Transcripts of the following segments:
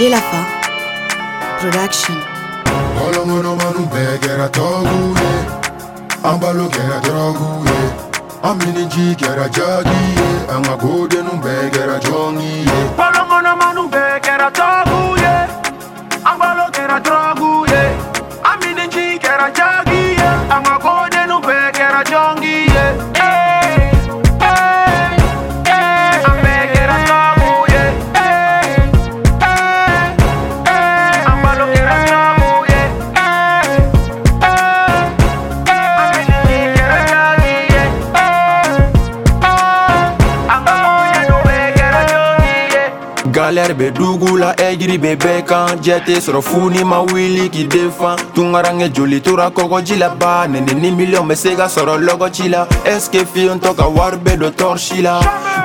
Jelafa Production Olongono manu bɛɛ kɛra tɔgu ye an balo kɛra dɔrɔgu ye an miniji kɛra jagi ye an ka kodenu bɛɛ kɛra jɔngi ye manu bɛɛ kɛra salaire be dugu la ɛjiri be bɛɛ kan jɛte sɔrɔ fu ni ma wuli k'i defan tungarange joli tora kɔgɔji la ba nɛnɛ ni miliyɔn be se ka sɔrɔ lɔgɔci la ɛske fiyentɔ ka wari be don tɔrisi la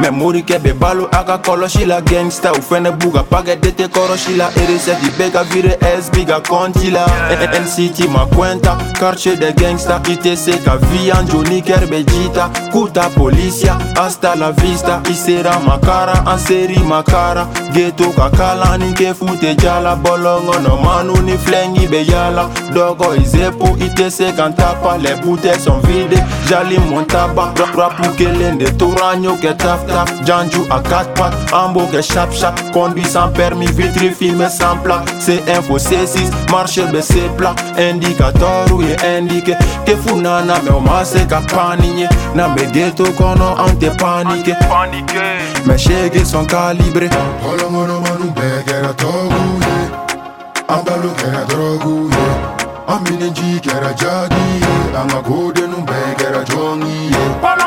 mɛ morikɛ bɛ balo a ka kɔlɔsi la gangsta u fɛnɛ b'u ka pakɛte tɛ kɔrɔsi la eresɛti bɛɛ ka vire sb ka kɔnti la nct ma kwɛnta kartier de gangsta i tɛ se ka viyan joni kɛr bɛ jita k'u ta polisia hasta la vista i sera makara an seri makara geto ka kala ni kefu tɛ jala bɔlɔngɔnɔ manu ni filɛngi bɛ yala dɔgɔ izepo i tɛ se kan tapa lɛ butɛ sɔn vide jali mɔntaba rapu kelen de tora ɲo kɛ tafa tap, Janju à 4 pattes, hamburger chap chap, conduit sans permis, vitre filmé sans plaque, C1 C6, marche BC plat, indicateur ou indiqué, que funana me omase ka panique, na me ghetto kono ante panique, panique, mes chèques sont calibrés. Holomono manu begera toguye, ambalo kera droguye, amine ji kera jagiye, anga godenu begera jongiye.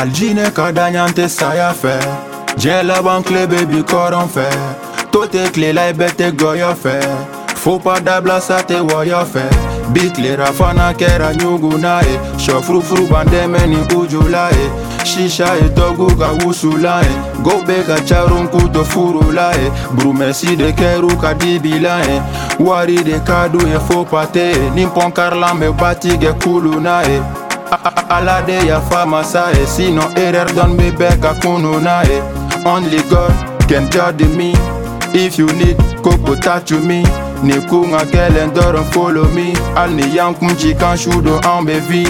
aljine ka daɲan tɛ saya fɛ diɲɛ laban kile be bi kɔrɔn fɛ to tɛ kilela i bɛɛ tɛ gɔyɔ fɛ fopa dabila sa tɛ wɔyɔ fɛ bi kilera fana kɛra ɲuguna ye sɔfurufuru bandɛmɛ ni ujula ye sisa ye tɔgu ka wusula ye go be ka carunku to furula ye burumɛsi de kɛru ka dibila ye wari de ka du ye fopate ye ni pɔnkarilan be batigɛ kuluna ye de ya fama sae Sinon, erreur don mi a kunu nae only god can judge me if you need koko touch me ni kunga gelen doron follow me al ni yankum kan shudo an bevi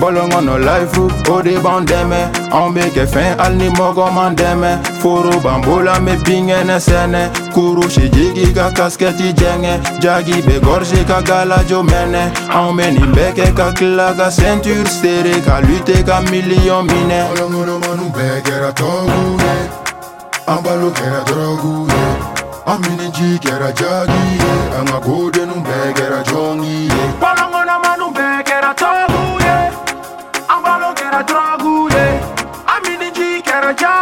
Bolong on a life roof, ode bandeme Ambeke fin al ni mogo mandeme Foro bambola me bingene sene Kuru shi jigi ka kasketi jenge Jagi be ka gala jo mene Aume ni beke ka kila ka ceinture Stere ka lute ka million mine Bolong on a manu begera togune Ambalo kera drogune Amine ji kera jagi Anga kode numbe kera jongi your